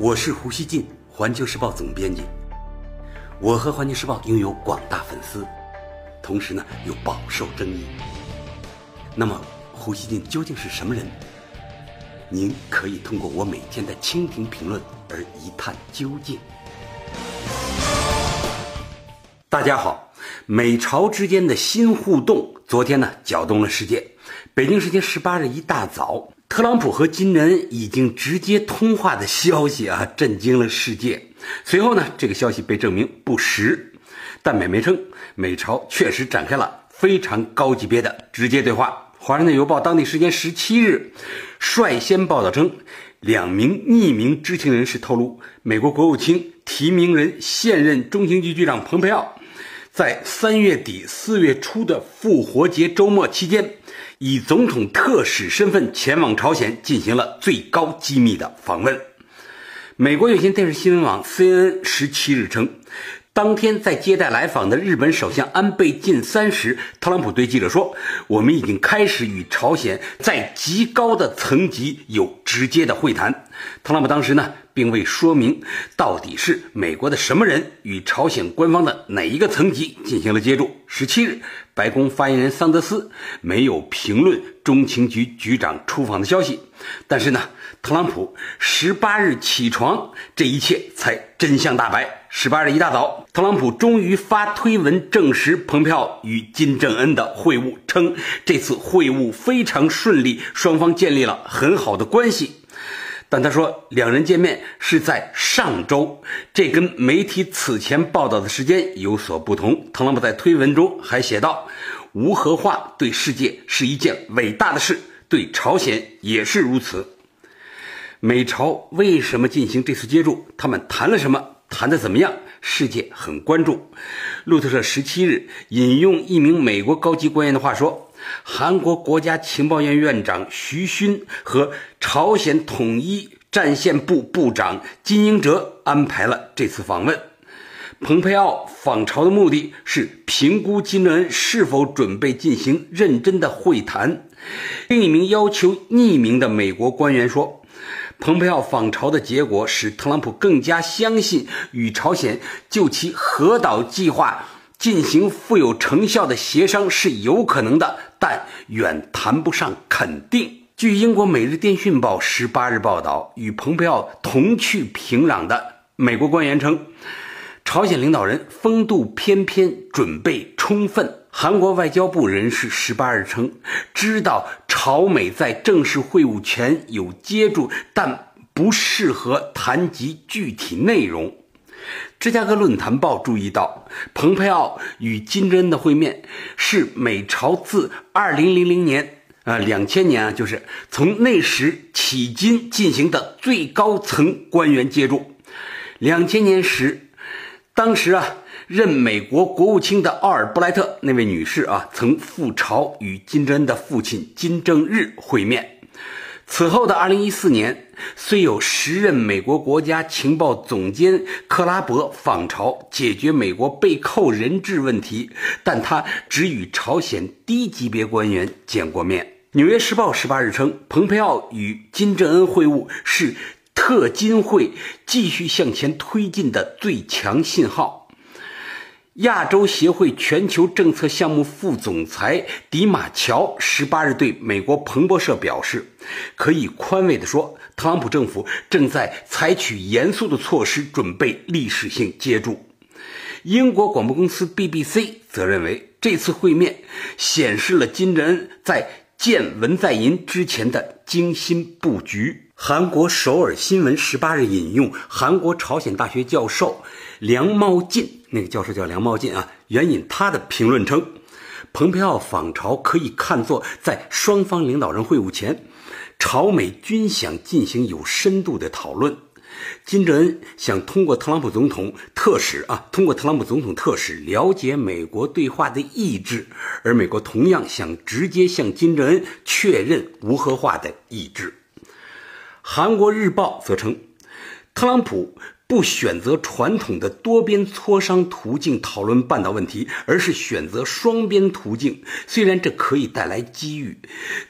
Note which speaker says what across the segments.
Speaker 1: 我是胡锡进，环球时报总编辑。我和环球时报拥有广大粉丝，同时呢又饱受争议。那么，胡锡进究竟是什么人？您可以通过我每天的蜻蜓评论而一探究竟。大家好，美朝之间的新互动，昨天呢搅动了世界。北京时间十八日一大早。特朗普和金正已经直接通话的消息啊，震惊了世界。随后呢，这个消息被证明不实，但美媒称美朝确实展开了非常高级别的直接对话。《华盛顿邮报》当地时间十七日率先报道称，两名匿名知情人士透露，美国国务卿提名人、现任中情局局长蓬佩奥，在三月底四月初的复活节周末期间。以总统特使身份前往朝鲜进行了最高机密的访问。美国有线电视新闻网 CNN 十七日称，当天在接待来访的日本首相安倍晋三时，特朗普对记者说：“我们已经开始与朝鲜在极高的层级有直接的会谈。”特朗普当时呢，并未说明到底是美国的什么人与朝鲜官方的哪一个层级进行了接触。十七日。白宫发言人桑德斯没有评论中情局局长出访的消息，但是呢，特朗普十八日起床，这一切才真相大白。十八日一大早，特朗普终于发推文证实蓬佩奥与金正恩的会晤，称这次会晤非常顺利，双方建立了很好的关系。但他说，两人见面是在上周，这跟媒体此前报道的时间有所不同。特朗普在推文中还写道：“无核化对世界是一件伟大的事，对朝鲜也是如此。”美朝为什么进行这次接触？他们谈了什么？谈的怎么样？世界很关注。路透社十七日引用一名美国高级官员的话说。韩国国家情报院院长徐勋和朝鲜统一战线部部长金英哲安排了这次访问。蓬佩奥访朝的目的是评估金正恩是否准备进行认真的会谈。另一名要求匿名的美国官员说，蓬佩奥访朝的结果使特朗普更加相信与朝鲜就其核岛计划。进行富有成效的协商是有可能的，但远谈不上肯定。据英国《每日电讯报》十八日报道，与蓬佩奥同去平壤的美国官员称，朝鲜领导人风度翩翩，准备充分。韩国外交部人士十八日称，知道朝美在正式会晤前有接触，但不适合谈及具体内容。芝加哥论坛报注意到，蓬佩奥与金正恩的会面是美朝自2000年啊2000年啊，就是从那时起今进行的最高层官员接触。2000年时，当时啊任美国国务卿的奥尔布莱特那位女士啊，曾赴朝与金正恩的父亲金正日会面。此后的2014年，虽有时任美国国家情报总监克拉伯访朝解决美国被扣人质问题，但他只与朝鲜低级别官员见过面。《纽约时报》十八日称，蓬佩奥与金正恩会晤是特金会继续向前推进的最强信号。亚洲协会全球政策项目副总裁迪马乔十八日对美国彭博社表示：“可以宽慰地说，特朗普政府正在采取严肃的措施，准备历史性接触。”英国广播公司 BBC 则认为，这次会面显示了金正恩在见文在寅之前的精心布局。韩国首尔新闻十八日引用韩国朝鲜大学教授梁茂进。那个教授叫梁茂进啊，援引他的评论称，蓬佩奥访朝可以看作在双方领导人会晤前，朝美均想进行有深度的讨论。金正恩想通过特朗普总统特使啊，通过特朗普总统特使了解美国对话的意志，而美国同样想直接向金正恩确认无核化的意志。韩国日报则称，特朗普。不选择传统的多边磋商途径讨论半岛问题，而是选择双边途径。虽然这可以带来机遇，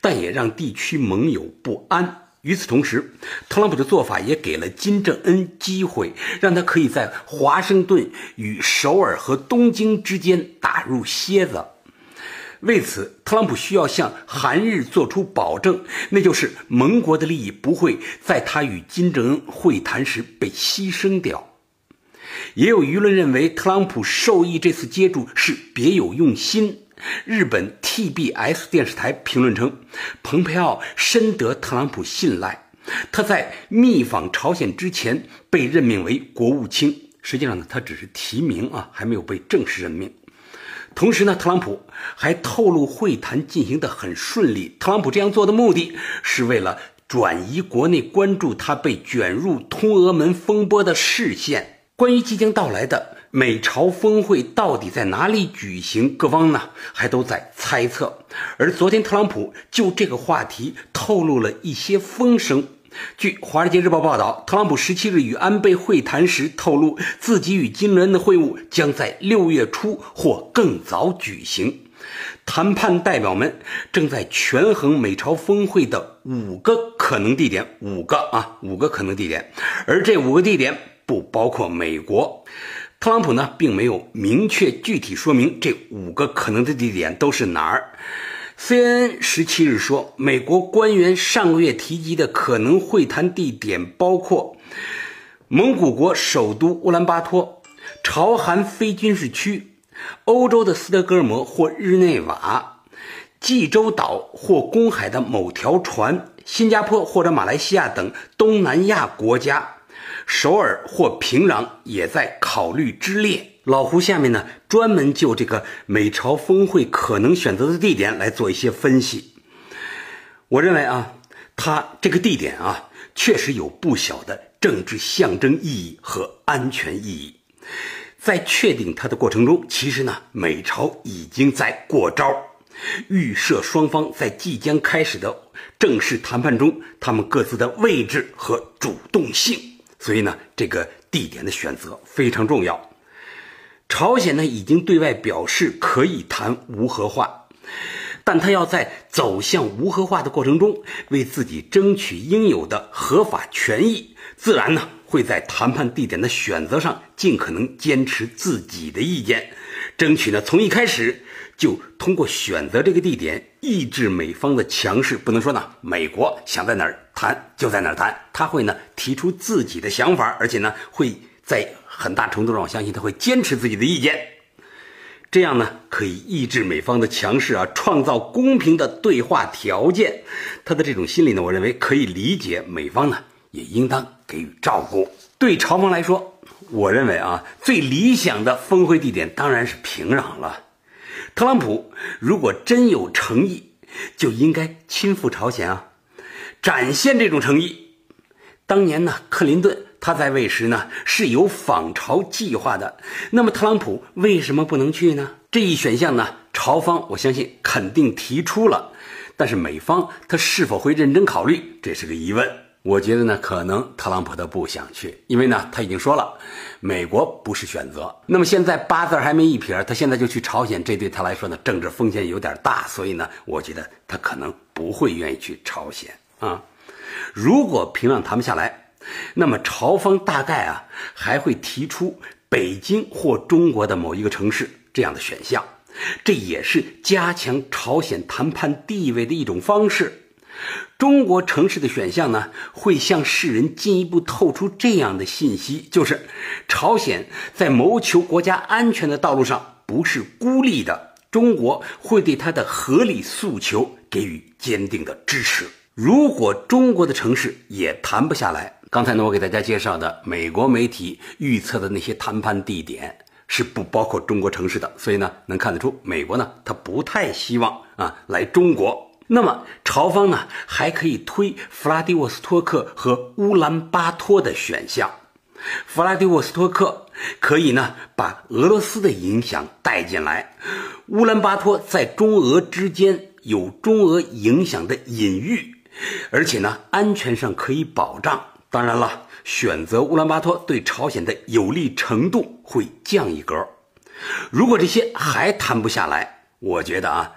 Speaker 1: 但也让地区盟友不安。与此同时，特朗普的做法也给了金正恩机会，让他可以在华盛顿与首尔和东京之间打入楔子。为此，特朗普需要向韩日做出保证，那就是盟国的利益不会在他与金正恩会谈时被牺牲掉。也有舆论认为，特朗普授意这次接触是别有用心。日本 TBS 电视台评论称，蓬佩奥深得特朗普信赖，他在密访朝鲜之前被任命为国务卿。实际上呢，他只是提名啊，还没有被正式任命。同时呢，特朗普还透露会谈进行的很顺利。特朗普这样做的目的是为了转移国内关注他被卷入通俄门风波的视线。关于即将到来的美朝峰会到底在哪里举行，各方呢还都在猜测。而昨天特朗普就这个话题透露了一些风声。据《华尔街日报》报道，特朗普十七日与安倍会谈时透露，自己与金正恩的会晤将在六月初或更早举行。谈判代表们正在权衡美朝峰会的五个可能地点，五个啊，五个可能地点，而这五个地点不包括美国。特朗普呢，并没有明确具体说明这五个可能的地点都是哪儿。CNN 十七日说，美国官员上个月提及的可能会谈地点包括蒙古国首都乌兰巴托、朝韩非军事区、欧洲的斯德哥尔摩或日内瓦、济州岛或公海的某条船、新加坡或者马来西亚等东南亚国家。首尔或平壤也在考虑之列。老胡下面呢，专门就这个美朝峰会可能选择的地点来做一些分析。我认为啊，它这个地点啊，确实有不小的政治象征意义和安全意义。在确定它的过程中，其实呢，美朝已经在过招，预设双方在即将开始的正式谈判中，他们各自的位置和主动性。所以呢，这个地点的选择非常重要。朝鲜呢已经对外表示可以谈无核化，但他要在走向无核化的过程中为自己争取应有的合法权益，自然呢会在谈判地点的选择上尽可能坚持自己的意见，争取呢从一开始就通过选择这个地点抑制美方的强势。不能说呢美国想在哪儿谈就在哪儿谈，他会呢提出自己的想法，而且呢会在。很大程度上，我相信他会坚持自己的意见，这样呢可以抑制美方的强势啊，创造公平的对话条件。他的这种心理呢，我认为可以理解。美方呢也应当给予照顾。对朝方来说，我认为啊，最理想的峰会地点当然是平壤了。特朗普如果真有诚意，就应该亲赴朝鲜啊，展现这种诚意。当年呢，克林顿。他在位时呢是有访朝计划的，那么特朗普为什么不能去呢？这一选项呢，朝方我相信肯定提出了，但是美方他是否会认真考虑，这是个疑问。我觉得呢，可能特朗普他不想去，因为呢他已经说了，美国不是选择。那么现在八字还没一撇，他现在就去朝鲜，这对他来说呢政治风险有点大，所以呢，我觉得他可能不会愿意去朝鲜啊。如果平壤谈不下来。那么朝方大概啊还会提出北京或中国的某一个城市这样的选项，这也是加强朝鲜谈判地位的一种方式。中国城市的选项呢，会向世人进一步透出这样的信息，就是朝鲜在谋求国家安全的道路上不是孤立的，中国会对他的合理诉求给予坚定的支持。如果中国的城市也谈不下来，刚才呢，我给大家介绍的美国媒体预测的那些谈判地点是不包括中国城市的，所以呢，能看得出美国呢，他不太希望啊来中国。那么朝方呢，还可以推弗拉迪沃斯托克和乌兰巴托的选项。弗拉迪沃斯托克可以呢把俄罗斯的影响带进来，乌兰巴托在中俄之间有中俄影响的隐喻，而且呢，安全上可以保障。当然了，选择乌兰巴托对朝鲜的有利程度会降一格。如果这些还谈不下来，我觉得啊，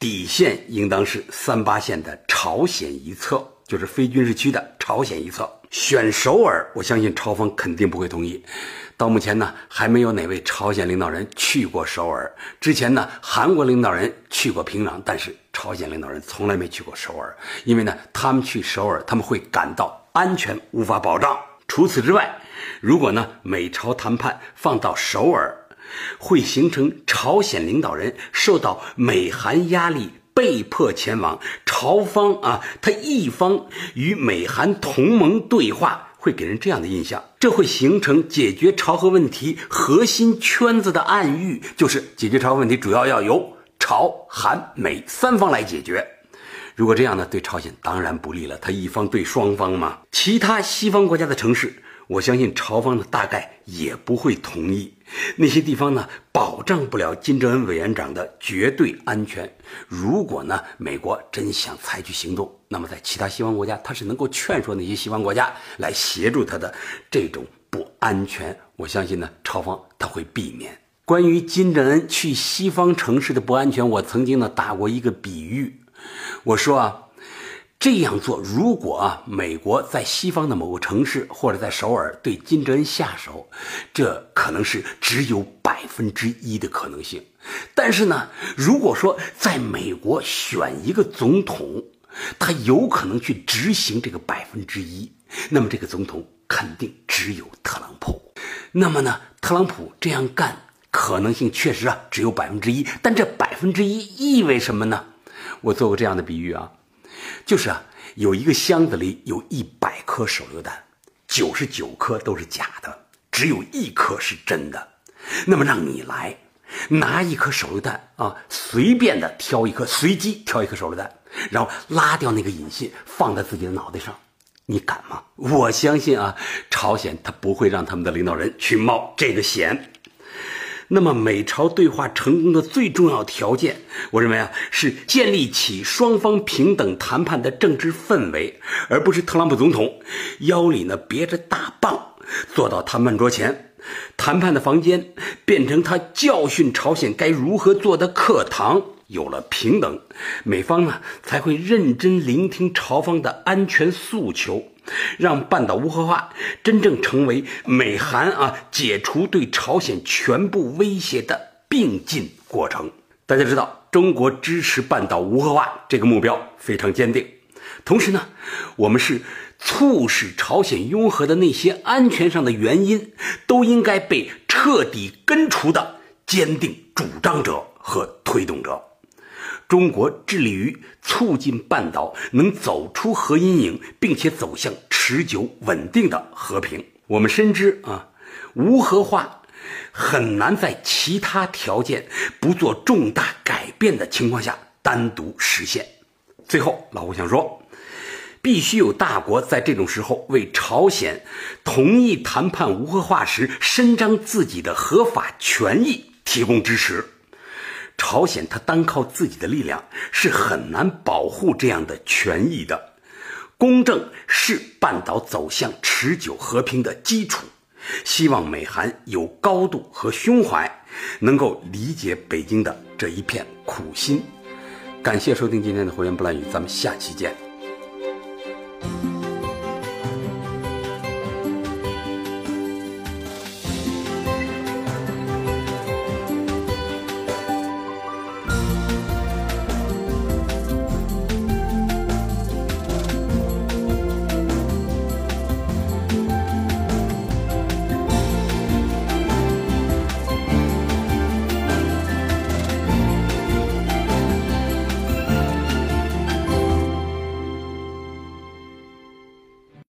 Speaker 1: 底线应当是三八线的朝鲜一侧。就是非军事区的朝鲜一侧。选首尔，我相信朝方肯定不会同意。到目前呢，还没有哪位朝鲜领导人去过首尔。之前呢，韩国领导人去过平壤，但是朝鲜领导人从来没去过首尔，因为呢，他们去首尔，他们会感到安全无法保障。除此之外，如果呢，美朝谈判放到首尔，会形成朝鲜领导人受到美韩压力。被迫前往朝方啊，他一方与美韩同盟对话，会给人这样的印象，这会形成解决朝核问题核心圈子的暗喻，就是解决朝核问题主要要由朝韩美三方来解决。如果这样呢，对朝鲜当然不利了，他一方对双方嘛。其他西方国家的城市。我相信朝方呢大概也不会同意，那些地方呢保障不了金正恩委员长的绝对安全。如果呢美国真想采取行动，那么在其他西方国家，他是能够劝说那些西方国家来协助他的这种不安全。我相信呢朝方他会避免。关于金正恩去西方城市的不安全，我曾经呢打过一个比喻，我说啊。这样做，如果啊，美国在西方的某个城市或者在首尔对金正恩下手，这可能是只有百分之一的可能性。但是呢，如果说在美国选一个总统，他有可能去执行这个百分之一，那么这个总统肯定只有特朗普。那么呢，特朗普这样干可能性确实啊只有百分之一，但这百分之一意味什么呢？我做过这样的比喻啊。就是啊，有一个箱子里有一百颗手榴弹，九十九颗都是假的，只有一颗是真的。那么让你来拿一颗手榴弹啊，随便的挑一颗，随机挑一颗手榴弹，然后拉掉那个引信，放在自己的脑袋上，你敢吗？我相信啊，朝鲜他不会让他们的领导人去冒这个险。那么，美朝对话成功的最重要条件，我认为啊，是建立起双方平等谈判的政治氛围，而不是特朗普总统腰里呢别着大棒，坐到谈判桌前，谈判的房间变成他教训朝鲜该如何做的课堂。有了平等，美方呢才会认真聆听朝方的安全诉求。让半岛无核化真正成为美韩啊解除对朝鲜全部威胁的并进过程。大家知道，中国支持半岛无核化这个目标非常坚定。同时呢，我们是促使朝鲜拥核的那些安全上的原因都应该被彻底根除的坚定主张者和推动者。中国致力于促进半岛能走出核阴影，并且走向持久稳定的和平。我们深知啊，无核化很难在其他条件不做重大改变的情况下单独实现。最后，老胡想说，必须有大国在这种时候为朝鲜同意谈判无核化时伸张自己的合法权益提供支持。朝鲜他单靠自己的力量是很难保护这样的权益的，公正是半岛走向持久和平的基础。希望美韩有高度和胸怀，能够理解北京的这一片苦心。感谢收听今天的《胡言不乱语》，咱们下期见。